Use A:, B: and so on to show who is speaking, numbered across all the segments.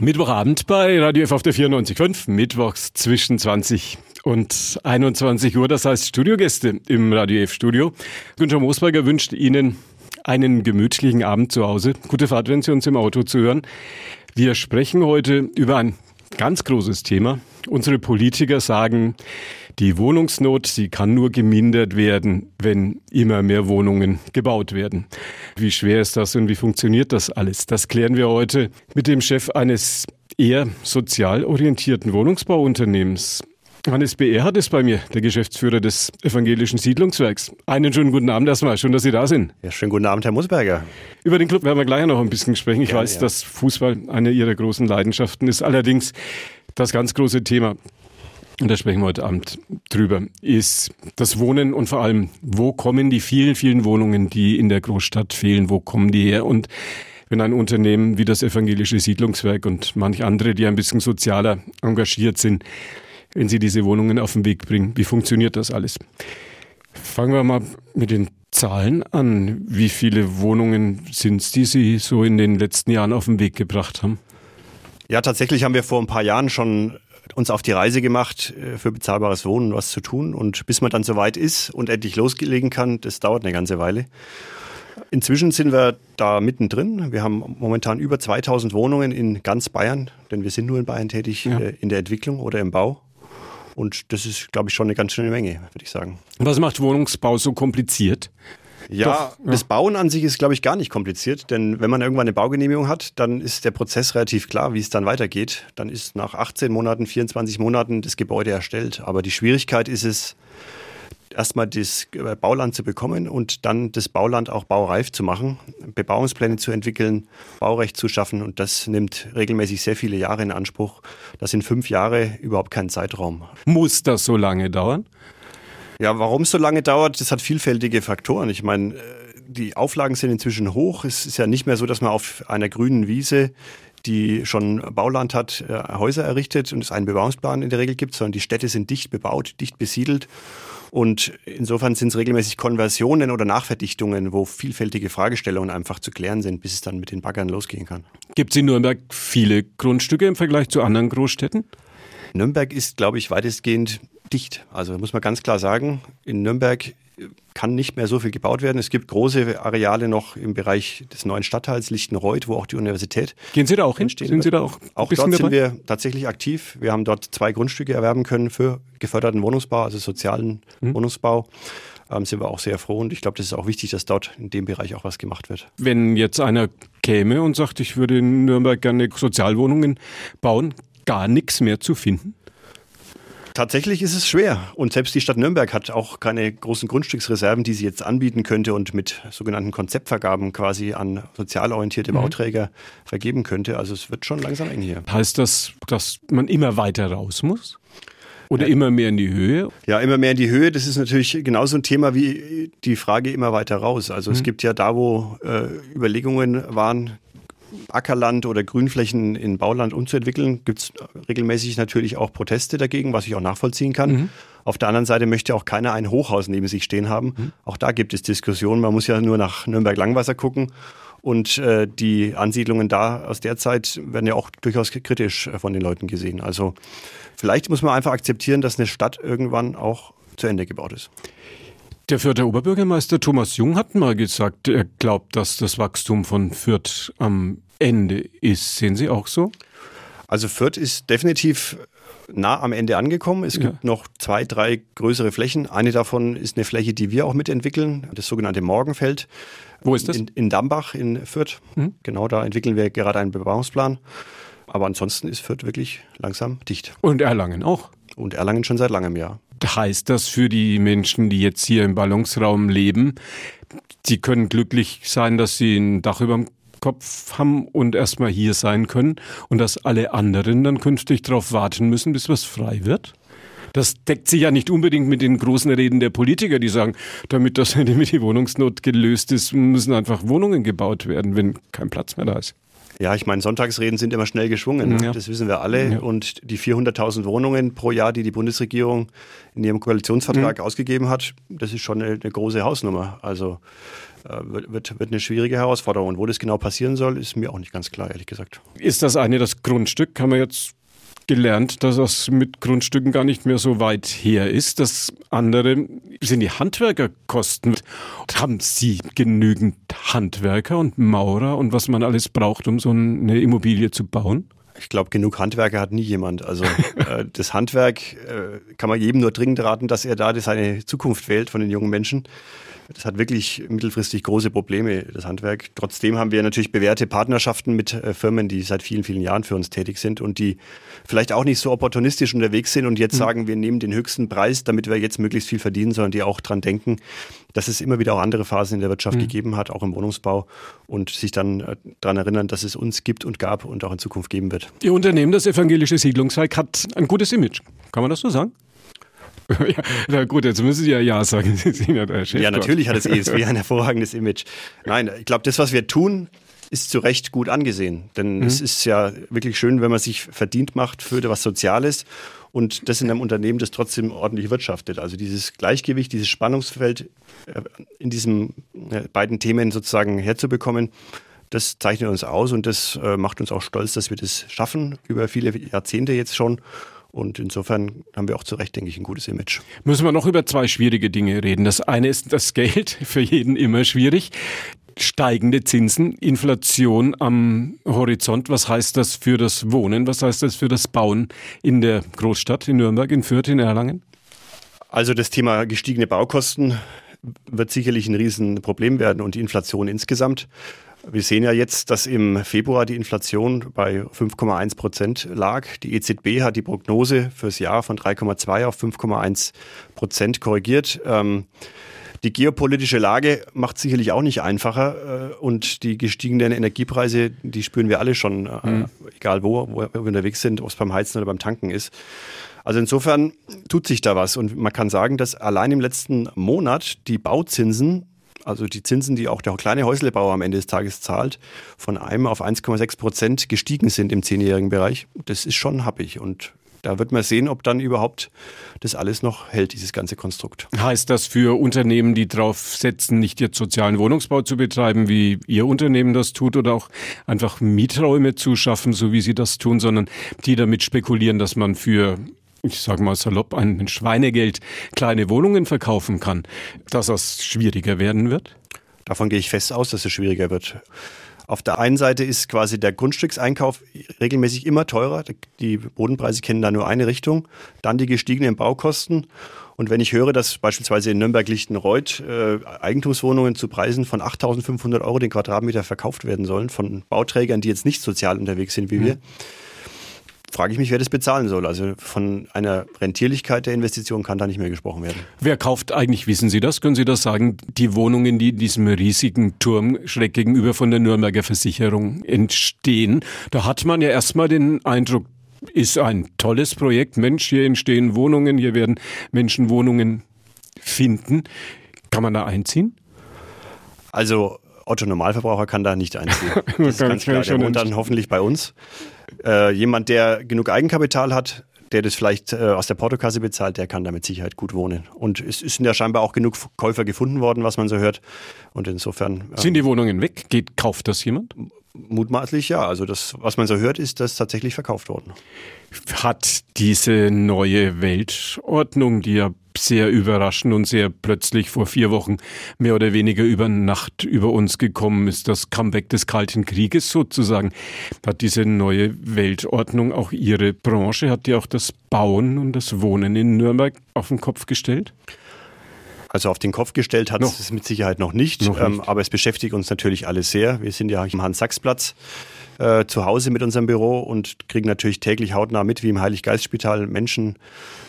A: Mittwochabend bei Radio F auf der 94.5, mittwochs zwischen 20 und 21 Uhr. Das heißt Studiogäste im Radio F Studio. Günther Moosberger wünscht Ihnen einen gemütlichen Abend zu Hause. Gute Fahrt, wenn Sie uns im Auto zuhören. Wir sprechen heute über ein ganz großes Thema. Unsere Politiker sagen, die Wohnungsnot, sie kann nur gemindert werden, wenn immer mehr Wohnungen gebaut werden. Wie schwer ist das und wie funktioniert das alles? Das klären wir heute mit dem Chef eines eher sozial orientierten Wohnungsbauunternehmens. Hannes BR hat es bei mir, der Geschäftsführer des Evangelischen Siedlungswerks. Einen schönen guten Abend erstmal. Schön, dass Sie da sind.
B: Ja, schönen guten Abend, Herr Musberger.
A: Über den Club werden wir gleich noch ein bisschen sprechen. Ich Gerne, weiß, ja. dass Fußball eine Ihrer großen Leidenschaften ist. Allerdings das ganz große Thema und da sprechen wir heute Abend drüber, ist das Wohnen und vor allem, wo kommen die vielen, vielen Wohnungen, die in der Großstadt fehlen, wo kommen die her? Und wenn ein Unternehmen wie das Evangelische Siedlungswerk und manche andere, die ein bisschen sozialer engagiert sind, wenn sie diese Wohnungen auf den Weg bringen, wie funktioniert das alles? Fangen wir mal mit den Zahlen an. Wie viele Wohnungen sind es, die Sie so in den letzten Jahren auf den Weg gebracht haben?
B: Ja, tatsächlich haben wir vor ein paar Jahren schon uns auf die Reise gemacht, äh, für bezahlbares Wohnen was zu tun. Und bis man dann soweit ist und endlich loslegen kann, das dauert eine ganze Weile. Inzwischen sind wir da mittendrin. Wir haben momentan über 2000 Wohnungen in ganz Bayern, denn wir sind nur in Bayern tätig, ja. Äh, in der Entwicklung oder im Bau. Und das ist, glaube ich, schon eine ganz schöne Menge, würde ich sagen.
A: Was macht Wohnungsbau so kompliziert?
B: Ja, Doch, ja, das Bauen an sich ist, glaube ich, gar nicht kompliziert, denn wenn man irgendwann eine Baugenehmigung hat, dann ist der Prozess relativ klar, wie es dann weitergeht. Dann ist nach 18 Monaten, 24 Monaten das Gebäude erstellt. Aber die Schwierigkeit ist es, erstmal das Bauland zu bekommen und dann das Bauland auch baureif zu machen, Bebauungspläne zu entwickeln, Baurecht zu schaffen und das nimmt regelmäßig sehr viele Jahre in Anspruch. Das sind fünf Jahre überhaupt kein Zeitraum.
A: Muss das so lange dauern?
B: Ja, warum es so lange dauert, das hat vielfältige Faktoren. Ich meine, äh, die Auflagen sind inzwischen hoch. Es ist ja nicht mehr so, dass man auf einer grünen Wiese die schon Bauland hat, äh, Häuser errichtet und es einen Bebauungsplan in der Regel gibt, sondern die Städte sind dicht bebaut, dicht besiedelt. Und insofern sind es regelmäßig Konversionen oder Nachverdichtungen, wo vielfältige Fragestellungen einfach zu klären sind, bis es dann mit den Baggern losgehen kann.
A: Gibt es in Nürnberg viele Grundstücke im Vergleich zu anderen Großstädten?
B: Nürnberg ist, glaube ich, weitestgehend dicht. Also muss man ganz klar sagen, in Nürnberg kann nicht mehr so viel gebaut werden. Es gibt große Areale noch im Bereich des neuen Stadtteils Lichtenreuth, wo auch die Universität.
A: Gehen Sie da auch hin?
B: Sind Sie da auch? Auch dort dabei? sind wir tatsächlich aktiv. Wir haben dort zwei Grundstücke erwerben können für geförderten Wohnungsbau, also sozialen mhm. Wohnungsbau. Ähm, sind wir auch sehr froh und ich glaube, das ist auch wichtig, dass dort in dem Bereich auch was gemacht wird.
A: Wenn jetzt einer käme und sagt, ich würde in Nürnberg gerne Sozialwohnungen bauen, gar nichts mehr zu finden?
B: Tatsächlich ist es schwer. Und selbst die Stadt Nürnberg hat auch keine großen Grundstücksreserven, die sie jetzt anbieten könnte und mit sogenannten Konzeptvergaben quasi an sozial orientierte mhm. Bauträger vergeben könnte. Also es wird schon langsam eng hier.
A: Heißt das, dass man immer weiter raus muss? Oder ja. immer mehr in die Höhe?
B: Ja, immer mehr in die Höhe. Das ist natürlich genauso ein Thema wie die Frage immer weiter raus. Also mhm. es gibt ja da, wo äh, Überlegungen waren, Ackerland oder Grünflächen in Bauland umzuentwickeln, gibt es regelmäßig natürlich auch Proteste dagegen, was ich auch nachvollziehen kann. Mhm. Auf der anderen Seite möchte auch keiner ein Hochhaus neben sich stehen haben. Mhm. Auch da gibt es Diskussionen. Man muss ja nur nach Nürnberg-Langwasser gucken. Und äh, die Ansiedlungen da aus der Zeit werden ja auch durchaus kritisch von den Leuten gesehen. Also vielleicht muss man einfach akzeptieren, dass eine Stadt irgendwann auch zu Ende gebaut ist.
A: Der Fürther Oberbürgermeister Thomas Jung hat mal gesagt, er glaubt, dass das Wachstum von Fürth am Ende ist. Sehen Sie auch so?
B: Also Fürth ist definitiv nah am Ende angekommen. Es gibt noch zwei, drei größere Flächen. Eine davon ist eine Fläche, die wir auch mitentwickeln, das sogenannte Morgenfeld.
A: Wo ist das?
B: In, in Dambach in Fürth. Mhm. Genau, da entwickeln wir gerade einen Bebauungsplan. Aber ansonsten ist Fürth wirklich langsam dicht.
A: Und Erlangen auch.
B: Und Erlangen schon seit langem, ja.
A: Heißt das für die Menschen, die jetzt hier im Ballungsraum leben, sie können glücklich sein, dass sie ein Dach über dem Kopf haben und erstmal hier sein können und dass alle anderen dann künftig darauf warten müssen, bis was frei wird? Das deckt sich ja nicht unbedingt mit den großen Reden der Politiker, die sagen, damit das damit die Wohnungsnot gelöst ist, müssen einfach Wohnungen gebaut werden, wenn kein Platz mehr da ist.
B: Ja, ich meine, Sonntagsreden sind immer schnell geschwungen, ne? ja. das wissen wir alle. Ja. Und die 400.000 Wohnungen pro Jahr, die die Bundesregierung in ihrem Koalitionsvertrag mhm. ausgegeben hat, das ist schon eine, eine große Hausnummer. Also äh, wird, wird, wird eine schwierige Herausforderung. Und wo das genau passieren soll, ist mir auch nicht ganz klar, ehrlich gesagt.
A: Ist das eine das Grundstück? Kann man jetzt gelernt, dass das mit Grundstücken gar nicht mehr so weit her ist. Das andere sind die Handwerkerkosten. Haben Sie genügend Handwerker und Maurer und was man alles braucht, um so eine Immobilie zu bauen?
B: Ich glaube, genug Handwerker hat nie jemand. Also äh, das Handwerk äh, kann man jedem nur dringend raten, dass er da seine Zukunft wählt von den jungen Menschen. Das hat wirklich mittelfristig große Probleme, das Handwerk. Trotzdem haben wir natürlich bewährte Partnerschaften mit äh, Firmen, die seit vielen, vielen Jahren für uns tätig sind und die vielleicht auch nicht so opportunistisch unterwegs sind und jetzt mhm. sagen, wir nehmen den höchsten Preis, damit wir jetzt möglichst viel verdienen, sondern die auch dran denken, dass es immer wieder auch andere Phasen in der Wirtschaft mhm. gegeben hat, auch im Wohnungsbau und sich dann äh, daran erinnern, dass es uns gibt und gab und auch in Zukunft geben wird.
A: Ihr Unternehmen, das Evangelische Siedlungswerk, hat ein gutes Image. Kann man das so sagen? Ja, na gut, jetzt müssen Sie ja Ja sagen. Sie
B: sind ja der Chef. Ja, natürlich hat das ESW ein hervorragendes Image. Nein, ich glaube, das, was wir tun, ist zu Recht gut angesehen. Denn mhm. es ist ja wirklich schön, wenn man sich verdient macht für was Soziales und das in einem Unternehmen, das trotzdem ordentlich wirtschaftet. Also dieses Gleichgewicht, dieses Spannungsfeld äh, in diesen äh, beiden Themen sozusagen herzubekommen, das zeichnet uns aus und das äh, macht uns auch stolz, dass wir das schaffen, über viele Jahrzehnte jetzt schon. Und insofern haben wir auch zu Recht, denke ich, ein gutes Image.
A: Müssen wir noch über zwei schwierige Dinge reden. Das eine ist das Geld, für jeden immer schwierig. Steigende Zinsen, Inflation am Horizont. Was heißt das für das Wohnen? Was heißt das für das Bauen in der Großstadt, in Nürnberg, in Fürth, in Erlangen?
B: Also das Thema gestiegene Baukosten wird sicherlich ein Riesenproblem werden und die Inflation insgesamt. Wir sehen ja jetzt, dass im Februar die Inflation bei 5,1 Prozent lag. Die EZB hat die Prognose fürs Jahr von 3,2 auf 5,1 Prozent korrigiert. Ähm, die geopolitische Lage macht sicherlich auch nicht einfacher äh, und die gestiegenen Energiepreise, die spüren wir alle schon, mhm. egal wo, wo wir unterwegs sind, ob es beim Heizen oder beim Tanken ist. Also insofern tut sich da was und man kann sagen, dass allein im letzten Monat die Bauzinsen also die Zinsen, die auch der kleine Häuslebauer am Ende des Tages zahlt, von einem auf 1,6 Prozent gestiegen sind im zehnjährigen Bereich. Das ist schon happig und da wird man sehen, ob dann überhaupt das alles noch hält, dieses ganze Konstrukt.
A: Heißt das für Unternehmen, die darauf setzen, nicht jetzt sozialen Wohnungsbau zu betreiben, wie Ihr Unternehmen das tut, oder auch einfach Mieträume zu schaffen, so wie Sie das tun, sondern die damit spekulieren, dass man für ich sage mal salopp, ein Schweinegeld kleine Wohnungen verkaufen kann, dass das schwieriger werden wird?
B: Davon gehe ich fest aus, dass es schwieriger wird. Auf der einen Seite ist quasi der Grundstückseinkauf regelmäßig immer teurer. Die Bodenpreise kennen da nur eine Richtung. Dann die gestiegenen Baukosten. Und wenn ich höre, dass beispielsweise in Nürnberg-Lichtenreuth äh, Eigentumswohnungen zu Preisen von 8.500 Euro den Quadratmeter verkauft werden sollen von Bauträgern, die jetzt nicht sozial unterwegs sind wie mhm. wir, frage ich mich, wer das bezahlen soll. Also von einer Rentierlichkeit der Investition kann da nicht mehr gesprochen werden.
A: Wer kauft eigentlich, wissen Sie das? Können Sie das sagen? Die Wohnungen, die in diesem riesigen Turm schräg gegenüber von der Nürnberger Versicherung entstehen, da hat man ja erstmal den Eindruck, ist ein tolles Projekt. Mensch, hier entstehen Wohnungen, hier werden Menschen Wohnungen finden. Kann man da einziehen?
B: Also Otto Normalverbraucher kann da nicht einziehen. Das ist ganz klar. Der wohnt dann hoffentlich bei uns. Äh, jemand, der genug Eigenkapital hat, der das vielleicht äh, aus der Portokasse bezahlt, der kann da mit Sicherheit gut wohnen. Und es sind ja scheinbar auch genug Käufer gefunden worden, was man so hört. Und insofern.
A: Ähm, sind die Wohnungen weg? Geht, kauft das jemand?
B: Mutmaßlich ja. Also das, was man so hört, ist das tatsächlich verkauft worden.
A: Hat diese neue Weltordnung, die ja sehr überraschend und sehr plötzlich vor vier Wochen mehr oder weniger über Nacht über uns gekommen ist, das Comeback des Kalten Krieges sozusagen. Hat diese neue Weltordnung auch Ihre Branche, hat die auch das Bauen und das Wohnen in Nürnberg auf den Kopf gestellt?
B: Also auf den Kopf gestellt hat es mit Sicherheit noch nicht, noch ähm, nicht. Aber es beschäftigt uns natürlich alle sehr. Wir sind ja am Hans-Sachs-Platz äh, zu Hause mit unserem Büro und kriegen natürlich täglich hautnah mit, wie im Heiliggeistspital Menschen,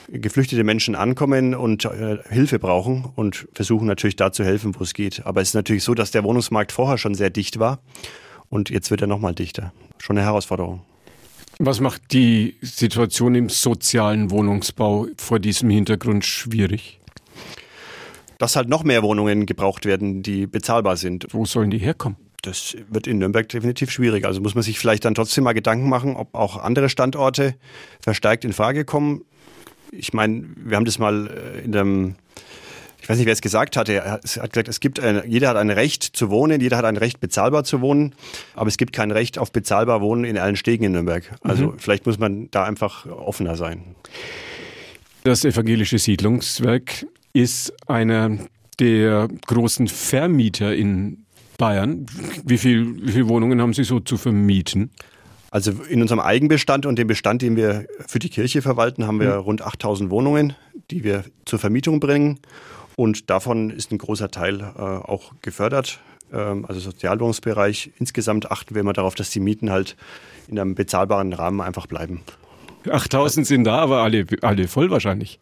B: geflüchtete Menschen ankommen und äh, Hilfe brauchen und versuchen natürlich da zu helfen, wo es geht. Aber es ist natürlich so, dass der Wohnungsmarkt vorher schon sehr dicht war und jetzt wird er nochmal dichter. Schon eine Herausforderung.
A: Was macht die Situation im sozialen Wohnungsbau vor diesem Hintergrund schwierig?
B: Dass halt noch mehr Wohnungen gebraucht werden, die bezahlbar sind.
A: Wo sollen die herkommen?
B: Das wird in Nürnberg definitiv schwierig. Also muss man sich vielleicht dann trotzdem mal Gedanken machen, ob auch andere Standorte verstärkt in Frage kommen. Ich meine, wir haben das mal äh, in dem ich weiß nicht, wer es gesagt hatte, er hat gesagt, es gibt ein, jeder hat ein Recht zu wohnen, jeder hat ein Recht bezahlbar zu wohnen, aber es gibt kein Recht auf bezahlbar Wohnen in allen Stegen in Nürnberg. Also mhm. vielleicht muss man da einfach offener sein.
A: Das evangelische Siedlungswerk ist einer der großen Vermieter in Bayern. Wie viele wie viel Wohnungen haben Sie so zu vermieten?
B: Also in unserem Eigenbestand und dem Bestand, den wir für die Kirche verwalten, haben wir mhm. rund 8000 Wohnungen, die wir zur Vermietung bringen. Und davon ist ein großer Teil äh, auch gefördert. Ähm, also Sozialwohnungsbereich. Insgesamt achten wir immer darauf, dass die Mieten halt in einem bezahlbaren Rahmen einfach bleiben.
A: 8000 sind da, aber alle, alle voll wahrscheinlich.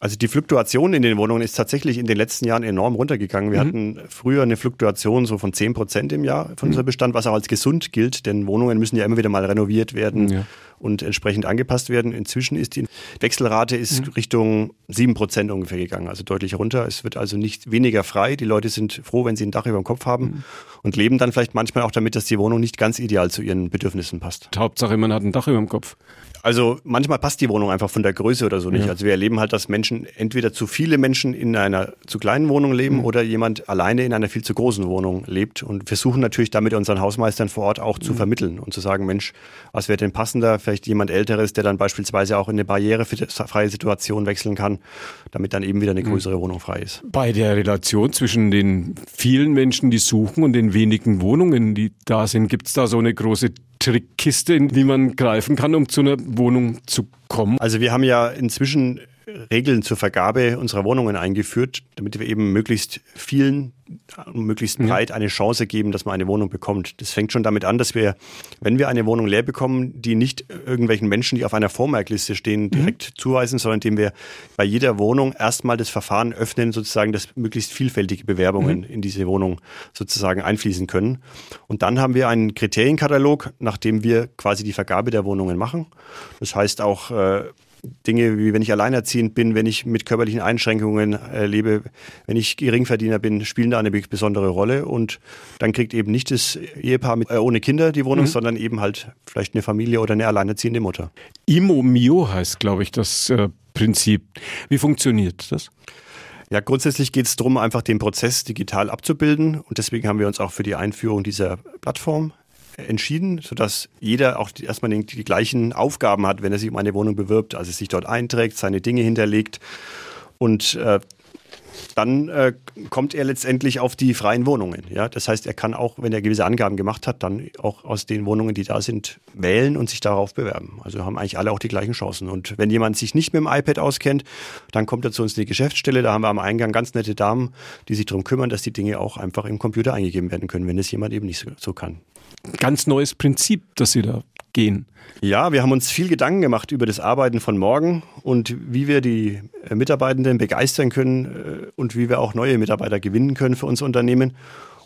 B: Also die Fluktuation in den Wohnungen ist tatsächlich in den letzten Jahren enorm runtergegangen. Wir mhm. hatten früher eine Fluktuation so von 10 Prozent im Jahr von mhm. unserem Bestand, was auch als gesund gilt, denn Wohnungen müssen ja immer wieder mal renoviert werden ja. Und entsprechend angepasst werden. Inzwischen ist die Wechselrate ist mhm. Richtung 7 Prozent ungefähr gegangen, also deutlich runter. Es wird also nicht weniger frei. Die Leute sind froh, wenn sie ein Dach über dem Kopf haben mhm. und leben dann vielleicht manchmal auch damit, dass die Wohnung nicht ganz ideal zu ihren Bedürfnissen passt.
A: Hauptsache, man hat ein Dach über dem Kopf.
B: Also manchmal passt die Wohnung einfach von der Größe oder so nicht. Ja. Also wir erleben halt, dass Menschen, entweder zu viele Menschen in einer zu kleinen Wohnung leben mhm. oder jemand alleine in einer viel zu großen Wohnung lebt. Und versuchen natürlich damit unseren Hausmeistern vor Ort auch mhm. zu vermitteln und zu sagen, Mensch, was wäre denn passender? Vielleicht jemand Älteres, der dann beispielsweise auch in eine barrierefreie Situation wechseln kann, damit dann eben wieder eine mhm. größere. Wohnung frei ist.
A: Bei der Relation zwischen den vielen Menschen, die suchen und den wenigen Wohnungen, die da sind, gibt es da so eine große Trickkiste, in die man greifen kann, um zu einer Wohnung zu kommen?
B: Also wir haben ja inzwischen Regeln zur Vergabe unserer Wohnungen eingeführt, damit wir eben möglichst vielen möglichst breit eine Chance geben, dass man eine Wohnung bekommt. Das fängt schon damit an, dass wir, wenn wir eine Wohnung leer bekommen, die nicht irgendwelchen Menschen, die auf einer Vormerkliste stehen, mhm. direkt mhm. zuweisen, sondern indem wir bei jeder Wohnung erstmal das Verfahren öffnen, sozusagen, dass möglichst vielfältige Bewerbungen mhm. in diese Wohnung sozusagen einfließen können. Und dann haben wir einen Kriterienkatalog, nach dem wir quasi die Vergabe der Wohnungen machen. Das heißt auch, äh, Dinge wie wenn ich alleinerziehend bin, wenn ich mit körperlichen Einschränkungen äh, lebe, wenn ich Geringverdiener bin, spielen da eine besondere Rolle. Und dann kriegt eben nicht das Ehepaar mit, äh, ohne Kinder die Wohnung, mhm. sondern eben halt vielleicht eine Familie oder eine alleinerziehende Mutter.
A: Imo Mio heißt, glaube ich, das äh, Prinzip. Wie funktioniert das?
B: Ja, grundsätzlich geht es darum, einfach den Prozess digital abzubilden. Und deswegen haben wir uns auch für die Einführung dieser Plattform entschieden, sodass jeder auch erstmal die, die gleichen Aufgaben hat, wenn er sich um eine Wohnung bewirbt, also sich dort einträgt, seine Dinge hinterlegt und äh, dann äh, kommt er letztendlich auf die freien Wohnungen. Ja? Das heißt, er kann auch, wenn er gewisse Angaben gemacht hat, dann auch aus den Wohnungen, die da sind, wählen und sich darauf bewerben. Also haben eigentlich alle auch die gleichen Chancen. Und wenn jemand sich nicht mit dem iPad auskennt, dann kommt er zu uns in die Geschäftsstelle. Da haben wir am Eingang ganz nette Damen, die sich darum kümmern, dass die Dinge auch einfach im Computer eingegeben werden können, wenn es jemand eben nicht so, so kann
A: ganz neues Prinzip, das Sie da gehen.
B: Ja, wir haben uns viel Gedanken gemacht über das Arbeiten von morgen und wie wir die äh, Mitarbeitenden begeistern können äh, und wie wir auch neue Mitarbeiter gewinnen können für unser Unternehmen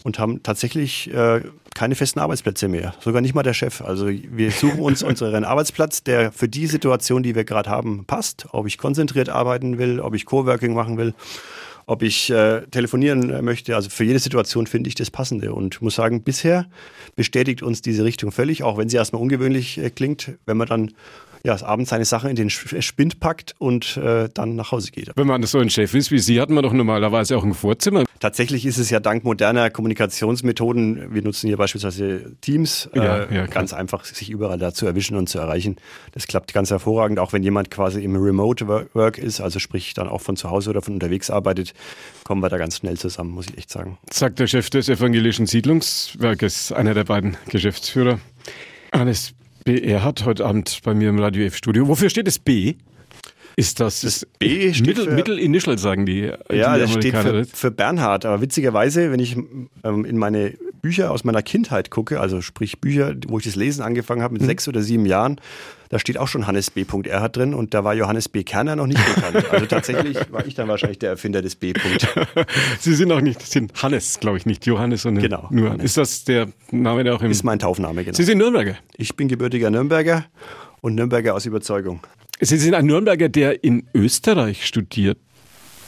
B: und haben tatsächlich äh, keine festen Arbeitsplätze mehr. Sogar nicht mal der Chef. Also wir suchen uns unseren Arbeitsplatz, der für die Situation, die wir gerade haben, passt. Ob ich konzentriert arbeiten will, ob ich Coworking machen will ob ich äh, telefonieren möchte. Also für jede Situation finde ich das Passende und muss sagen, bisher bestätigt uns diese Richtung völlig, auch wenn sie erstmal ungewöhnlich äh, klingt, wenn man dann ja, abends seine Sachen in den Spind packt und äh, dann nach Hause geht.
A: Wenn man so ein Chef ist wie Sie, hat man doch normalerweise auch ein Vorzimmer.
B: Tatsächlich ist es ja dank moderner Kommunikationsmethoden, wir nutzen hier beispielsweise Teams, ja, äh, ja, ganz einfach, sich überall da zu erwischen und zu erreichen. Das klappt ganz hervorragend, auch wenn jemand quasi im Remote Work ist, also sprich dann auch von zu Hause oder von unterwegs arbeitet, kommen wir da ganz schnell zusammen, muss ich echt sagen.
A: Sagt der Chef des evangelischen Siedlungswerkes, einer der beiden Geschäftsführer. Hannes BR hat heute Abend bei mir im Radio F-Studio. Wofür steht das B? Ist das,
B: das B steht
A: Mittel,
B: für,
A: Mittel Initial, sagen die.
B: Ja, die das steht für, für, Bernhard. Aber witzigerweise, wenn ich ähm, in meine Bücher aus meiner Kindheit gucke, also sprich Bücher, wo ich das Lesen angefangen habe mit mhm. sechs oder sieben Jahren, da steht auch schon Hannes B. R. drin und da war Johannes B. Kerner noch nicht bekannt. Also tatsächlich war ich dann wahrscheinlich der Erfinder des B.
A: Sie sind auch nicht, sind Hannes, glaube ich, nicht Johannes, sondern
B: genau,
A: nur. Hannes. Ist das der Name, der auch im.
B: Ist mein Taufname, genau.
A: Sie sind Nürnberger.
B: Ich bin gebürtiger Nürnberger und Nürnberger aus Überzeugung.
A: Sie sind ein Nürnberger, der in Österreich studiert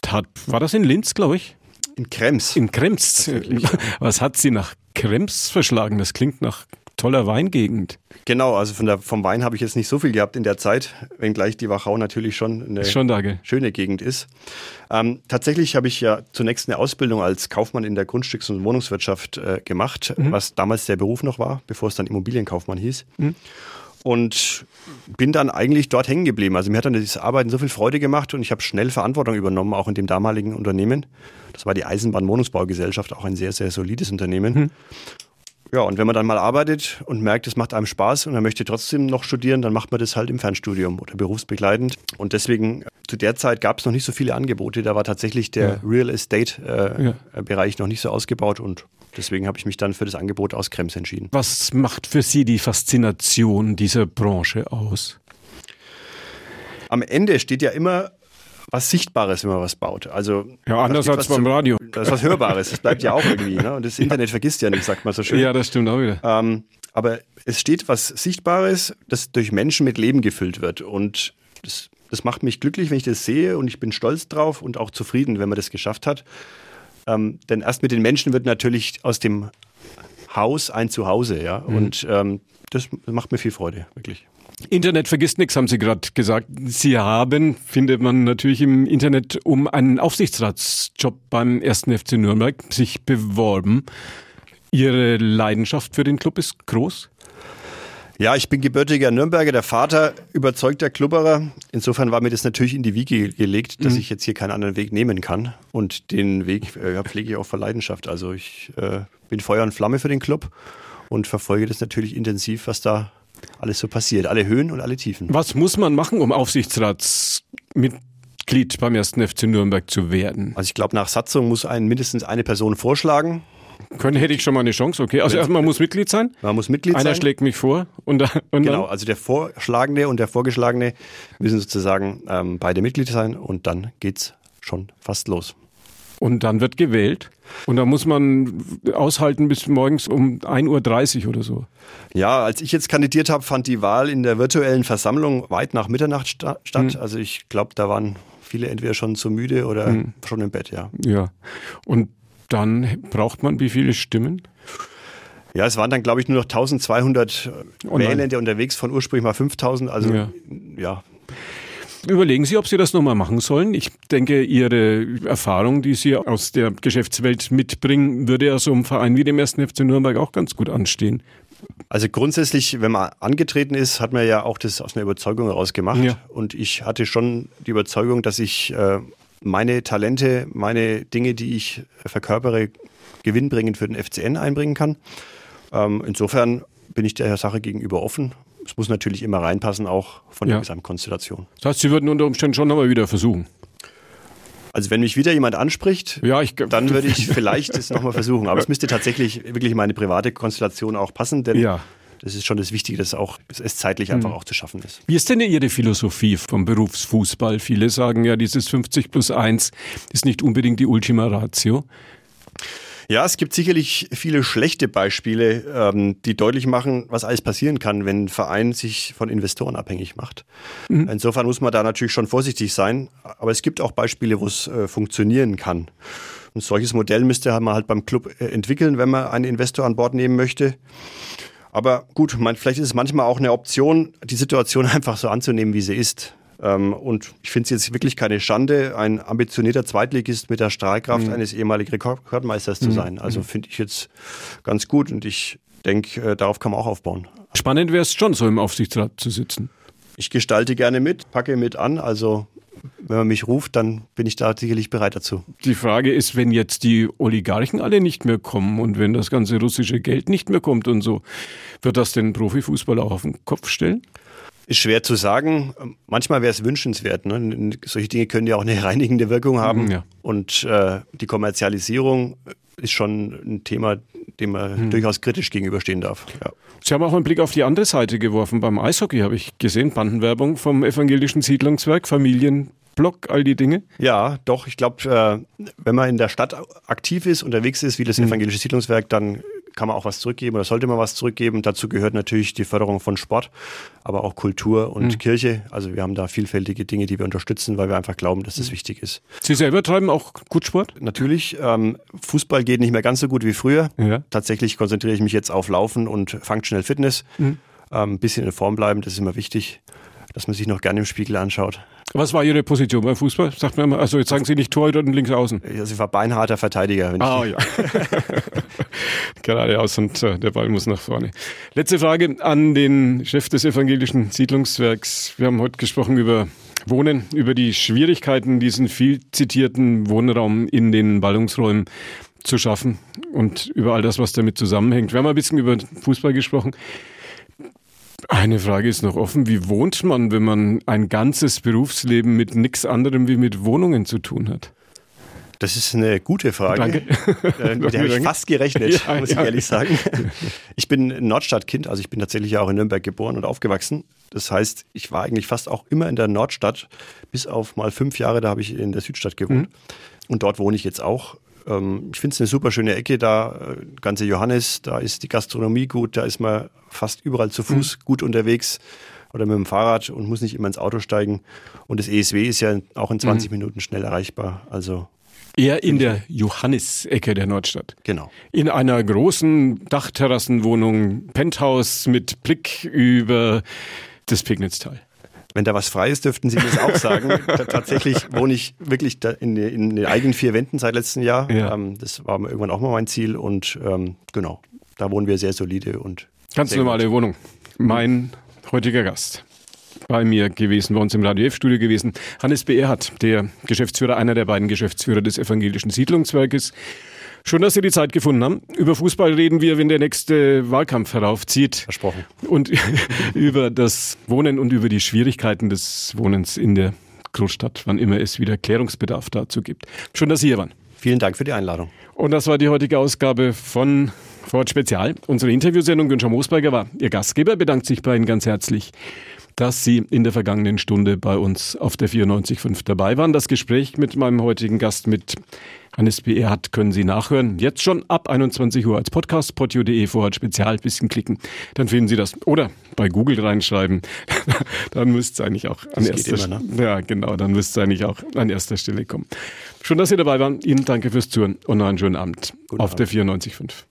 A: hat. War das in Linz, glaube ich?
B: In Krems.
A: In Krems. Was hat Sie nach Krems verschlagen. Das klingt nach toller Weingegend.
B: Genau, also von der, vom Wein habe ich jetzt nicht so viel gehabt in der Zeit, wenngleich die Wachau natürlich schon eine
A: schon
B: schöne Gegend ist. Ähm, tatsächlich habe ich ja zunächst eine Ausbildung als Kaufmann in der Grundstücks- und Wohnungswirtschaft äh, gemacht, mhm. was damals der Beruf noch war, bevor es dann Immobilienkaufmann hieß. Mhm. Und bin dann eigentlich dort hängen geblieben. Also mir hat dann dieses Arbeiten so viel Freude gemacht und ich habe schnell Verantwortung übernommen, auch in dem damaligen Unternehmen. Das war die Eisenbahn-Wohnungsbaugesellschaft, auch ein sehr, sehr solides Unternehmen. Mhm. Ja, und wenn man dann mal arbeitet und merkt, es macht einem Spaß und man möchte trotzdem noch studieren, dann macht man das halt im Fernstudium oder berufsbegleitend. Und deswegen, zu der Zeit gab es noch nicht so viele Angebote. Da war tatsächlich der ja. Real Estate-Bereich äh, ja. noch nicht so ausgebaut und deswegen habe ich mich dann für das Angebot aus Krems entschieden.
A: Was macht für Sie die Faszination dieser Branche aus?
B: Am Ende steht ja immer was Sichtbares, wenn man was baut. Also
A: ja, anders als beim Radio.
B: Das ist was Hörbares. Das bleibt ja auch irgendwie. Ne? Und das Internet vergisst ja nicht, sagt man so schön.
A: Ja, das stimmt auch wieder.
B: Ähm, aber es steht was Sichtbares, das durch Menschen mit Leben gefüllt wird. Und das, das macht mich glücklich, wenn ich das sehe. Und ich bin stolz drauf und auch zufrieden, wenn man das geschafft hat. Ähm, denn erst mit den Menschen wird natürlich aus dem Haus ein Zuhause. Ja? Mhm. Und ähm, das macht mir viel Freude, wirklich.
A: Internet vergisst nichts, haben Sie gerade gesagt. Sie haben, findet man natürlich im Internet, um einen Aufsichtsratsjob beim 1. FC Nürnberg sich beworben. Ihre Leidenschaft für den Club ist groß?
B: Ja, ich bin gebürtiger Nürnberger, der Vater überzeugter Klubberer. Insofern war mir das natürlich in die Wiege gelegt, dass mhm. ich jetzt hier keinen anderen Weg nehmen kann. Und den Weg äh, pflege ich auch vor Leidenschaft. Also ich äh, bin Feuer und Flamme für den Club und verfolge das natürlich intensiv, was da alles so passiert. Alle Höhen und alle Tiefen.
A: Was muss man machen, um Aufsichtsratsmitglied beim ersten FC Nürnberg zu werden?
B: Also ich glaube, nach Satzung muss ein mindestens eine Person vorschlagen.
A: Können hätte ich schon mal eine Chance, okay. Also erstmal muss Mitglied sein.
B: Man muss Mitglied
A: Einer
B: sein.
A: Einer schlägt mich vor und,
B: und Genau, also der Vorschlagende und der Vorgeschlagene müssen sozusagen ähm, beide Mitglied sein und dann geht's schon fast los.
A: Und dann wird gewählt. Und da muss man aushalten bis morgens um 1.30 Uhr oder so.
B: Ja, als ich jetzt kandidiert habe, fand die Wahl in der virtuellen Versammlung weit nach Mitternacht sta statt. Mhm. Also ich glaube, da waren viele entweder schon zu müde oder mhm. schon im Bett, ja.
A: Ja. Und dann braucht man wie viele Stimmen?
B: Ja, es waren dann, glaube ich, nur noch 1200 Wählende unterwegs von ursprünglich mal 5000. Also ja. ja.
A: Überlegen Sie, ob Sie das nochmal machen sollen. Ich denke, Ihre Erfahrung, die Sie aus der Geschäftswelt mitbringen, würde ja so einem Verein wie dem 1. FC Nürnberg auch ganz gut anstehen.
B: Also grundsätzlich, wenn man angetreten ist, hat man ja auch das aus einer Überzeugung heraus gemacht. Ja. Und ich hatte schon die Überzeugung, dass ich äh, meine Talente, meine Dinge, die ich verkörpere, gewinnbringend für den FCN einbringen kann. Ähm, insofern bin ich der Sache gegenüber offen es muss natürlich immer reinpassen, auch von ja. der Gesamtkonstellation.
A: Das heißt, Sie würden unter Umständen schon nochmal wieder versuchen.
B: Also wenn mich wieder jemand anspricht, ja, ich, dann würde ich vielleicht es nochmal versuchen. Aber es müsste tatsächlich wirklich in meine private Konstellation auch passen, denn ja. Das ist schon das Wichtige, dass auch, es zeitlich einfach mhm. auch zu schaffen ist.
A: Wie ist denn Ihre Philosophie vom Berufsfußball? Viele sagen ja, dieses 50 plus 1 ist nicht unbedingt die Ultima Ratio.
B: Ja, es gibt sicherlich viele schlechte Beispiele, ähm, die deutlich machen, was alles passieren kann, wenn ein Verein sich von Investoren abhängig macht. Mhm. Insofern muss man da natürlich schon vorsichtig sein. Aber es gibt auch Beispiele, wo es äh, funktionieren kann. Ein solches Modell müsste man halt beim Club äh, entwickeln, wenn man einen Investor an Bord nehmen möchte. Aber gut, man, vielleicht ist es manchmal auch eine Option, die Situation einfach so anzunehmen, wie sie ist. Ähm, und ich finde es jetzt wirklich keine Schande, ein ambitionierter Zweitligist mit der Strahlkraft mhm. eines ehemaligen Rekordmeisters zu mhm. sein. Also mhm. finde ich jetzt ganz gut und ich denke, äh, darauf kann man auch aufbauen.
A: Spannend wäre es schon, so im Aufsichtsrat zu sitzen.
B: Ich gestalte gerne mit, packe mit an. Also wenn man mich ruft, dann bin ich da sicherlich bereit dazu.
A: Die Frage ist, wenn jetzt die Oligarchen alle nicht mehr kommen und wenn das ganze russische Geld nicht mehr kommt und so, wird das den Profifußball auch auf den Kopf stellen?
B: Ist schwer zu sagen. Manchmal wäre es wünschenswert. Ne? Solche Dinge können ja auch eine reinigende Wirkung haben. Ja. Und äh, die Kommerzialisierung ist schon ein Thema, dem man hm. durchaus kritisch gegenüberstehen darf. Ja.
A: Sie haben auch einen Blick auf die andere Seite geworfen. Beim Eishockey habe ich gesehen, Bandenwerbung vom evangelischen Siedlungswerk, Familienblock, all die Dinge.
B: Ja, doch. Ich glaube, äh, wenn man in der Stadt aktiv ist, unterwegs ist, wie das hm. evangelische Siedlungswerk, dann kann man auch was zurückgeben oder sollte man was zurückgeben. Dazu gehört natürlich die Förderung von Sport, aber auch Kultur und mhm. Kirche. Also wir haben da vielfältige Dinge, die wir unterstützen, weil wir einfach glauben, dass das mhm. wichtig ist.
A: Sie selber treiben auch gut Sport?
B: Natürlich. Ähm, Fußball geht nicht mehr ganz so gut wie früher. Ja. Tatsächlich konzentriere ich mich jetzt auf Laufen und Functional Fitness. Mhm. Ein ähm, bisschen in Form bleiben, das ist immer wichtig dass man sich noch gerne im Spiegel anschaut.
A: Was war Ihre Position beim Fußball? Sagt man immer, also jetzt sagen Sie nicht Torhüter und links außen.
B: Also ich war beinharter Verteidiger.
A: ah ja. Geradeaus und äh, der Ball muss nach vorne. Letzte Frage an den Chef des evangelischen Siedlungswerks. Wir haben heute gesprochen über Wohnen, über die Schwierigkeiten, diesen viel zitierten Wohnraum in den Ballungsräumen zu schaffen und über all das, was damit zusammenhängt. Wir haben ein bisschen über Fußball gesprochen. Eine Frage ist noch offen. Wie wohnt man, wenn man ein ganzes Berufsleben mit nichts anderem wie mit Wohnungen zu tun hat?
B: Das ist eine gute Frage.
A: Danke.
B: Äh, mit der habe ich fast gerechnet, ja, muss ich ja. ehrlich sagen. Ich bin Nordstadtkind, also ich bin tatsächlich auch in Nürnberg geboren und aufgewachsen. Das heißt, ich war eigentlich fast auch immer in der Nordstadt, bis auf mal fünf Jahre, da habe ich in der Südstadt gewohnt. Mhm. Und dort wohne ich jetzt auch. Ähm, ich finde es eine super schöne Ecke da, äh, ganze Johannes, da ist die Gastronomie gut, da ist man fast überall zu Fuß mhm. gut unterwegs oder mit dem Fahrrad und muss nicht immer ins Auto steigen. Und das ESW ist ja auch in 20 mhm. Minuten schnell erreichbar. Also
A: Eher in der Johannis-Ecke der Nordstadt.
B: Genau.
A: In einer großen Dachterrassenwohnung, Penthouse mit Blick über das Pignitztal.
B: Wenn da was frei ist, dürften Sie das auch sagen. Tatsächlich wohne ich wirklich in, in, den eigenen vier Wänden seit letztem Jahr. Ja. Ähm, das war irgendwann auch mal mein Ziel und ähm, genau, da wohnen wir sehr solide und
A: ganz normale gut. Wohnung. Mein heutiger Gast bei mir gewesen, bei uns im Radio F-Studio gewesen. Hannes B. Erhardt, der Geschäftsführer, einer der beiden Geschäftsführer des Evangelischen Siedlungswerkes. Schön, dass Sie die Zeit gefunden haben. Über Fußball reden wir, wenn der nächste Wahlkampf heraufzieht.
B: Versprochen.
A: Und über das Wohnen und über die Schwierigkeiten des Wohnens in der Großstadt, wann immer es wieder Klärungsbedarf dazu gibt. Schön, dass Sie hier waren.
B: Vielen Dank für die Einladung.
A: Und das war die heutige Ausgabe von Ford Spezial. Unsere Interviewsendung Günther Moosberger war Ihr Gastgeber, bedankt sich bei Ihnen ganz herzlich dass Sie in der vergangenen Stunde bei uns auf der 94.5 dabei waren. Das Gespräch mit meinem heutigen Gast, mit Hannes B. Erhardt, können Sie nachhören. Jetzt schon ab 21 Uhr als Podcast, potio.de Vorhat Spezial, bisschen klicken. Dann finden Sie das. Oder bei Google reinschreiben. dann müsste es eigentlich auch an das erster Stelle. Ne? Ja, genau, dann müsste es eigentlich auch an erster Stelle kommen. Schön, dass Sie dabei waren. Ihnen danke fürs Zuhören und noch einen schönen Abend Guten auf Abend. der 94.5.